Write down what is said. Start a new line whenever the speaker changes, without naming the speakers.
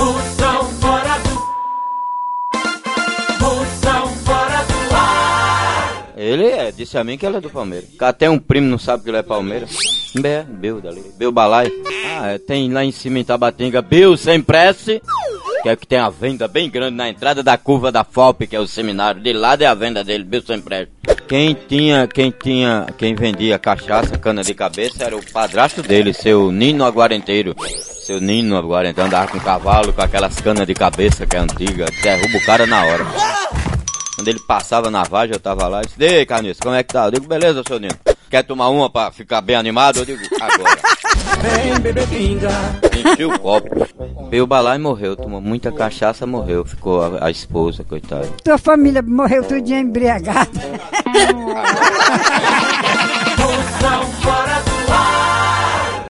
Fora do. Fora do ar.
Ele é, disse a mim que ele é do Palmeiras. Até um primo não sabe que ele é Palmeiras. É, Bill dali. Bill Balai. Ah, é, tem lá em cima em Tabatinga, Bill sem prece. Que é que tem a venda bem grande na entrada da curva da FOP, que é o seminário. De lado é a venda dele, Bill sem prece. Quem tinha, quem tinha, quem vendia cachaça, cana de cabeça, era o padrasto dele, seu Nino Aguarenteiro. Seu Nino Aguarenteiro andava com cavalo, com aquelas canas de cabeça que é antiga, derruba o cara na hora. Quando ele passava na vagem, eu tava lá e disse, Ei, Carniça, como é que tá? Eu digo, beleza, seu Nino. Quer tomar uma pra ficar bem animado? Eu digo, agora.
Vem beber pinga.
Enchi o copo. Veio o balai e morreu. Tomou muita cachaça, morreu. Ficou a, a esposa, coitada.
Tua família morreu tudinho embriagada.